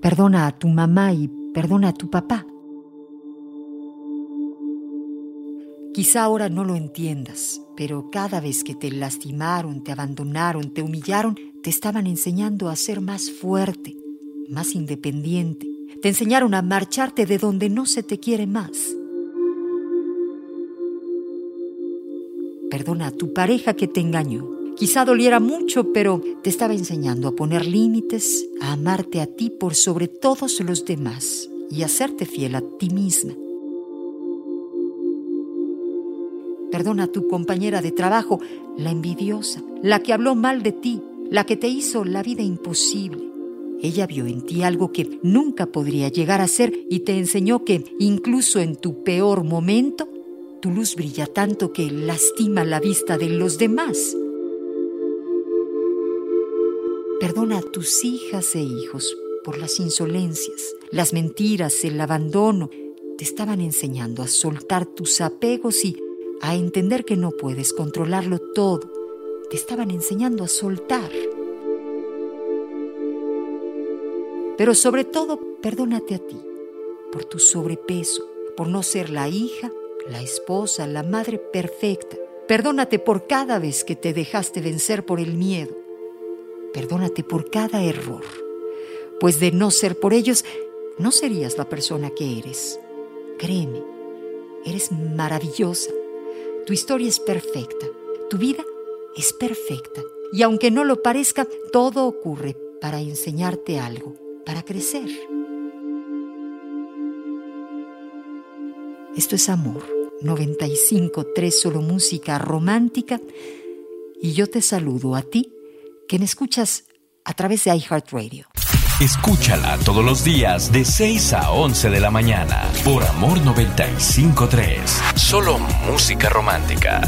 Perdona a tu mamá y perdona a tu papá. Quizá ahora no lo entiendas, pero cada vez que te lastimaron, te abandonaron, te humillaron, te estaban enseñando a ser más fuerte, más independiente. Te enseñaron a marcharte de donde no se te quiere más. Perdona a tu pareja que te engañó. Quizá doliera mucho, pero te estaba enseñando a poner límites, a amarte a ti por sobre todos los demás y a serte fiel a ti misma. Perdona a tu compañera de trabajo, la envidiosa, la que habló mal de ti, la que te hizo la vida imposible. Ella vio en ti algo que nunca podría llegar a ser y te enseñó que incluso en tu peor momento, tu luz brilla tanto que lastima la vista de los demás. Perdona a tus hijas e hijos por las insolencias, las mentiras, el abandono. Te estaban enseñando a soltar tus apegos y a entender que no puedes controlarlo todo. Te estaban enseñando a soltar. Pero sobre todo, perdónate a ti por tu sobrepeso, por no ser la hija, la esposa, la madre perfecta. Perdónate por cada vez que te dejaste vencer por el miedo Perdónate por cada error, pues de no ser por ellos, no serías la persona que eres. Créeme, eres maravillosa. Tu historia es perfecta. Tu vida es perfecta. Y aunque no lo parezca, todo ocurre para enseñarte algo, para crecer. Esto es amor. 95.3 solo música romántica. Y yo te saludo a ti que me escuchas a través de iHeartRadio. Escúchala todos los días de 6 a 11 de la mañana por Amor 953. Solo música romántica.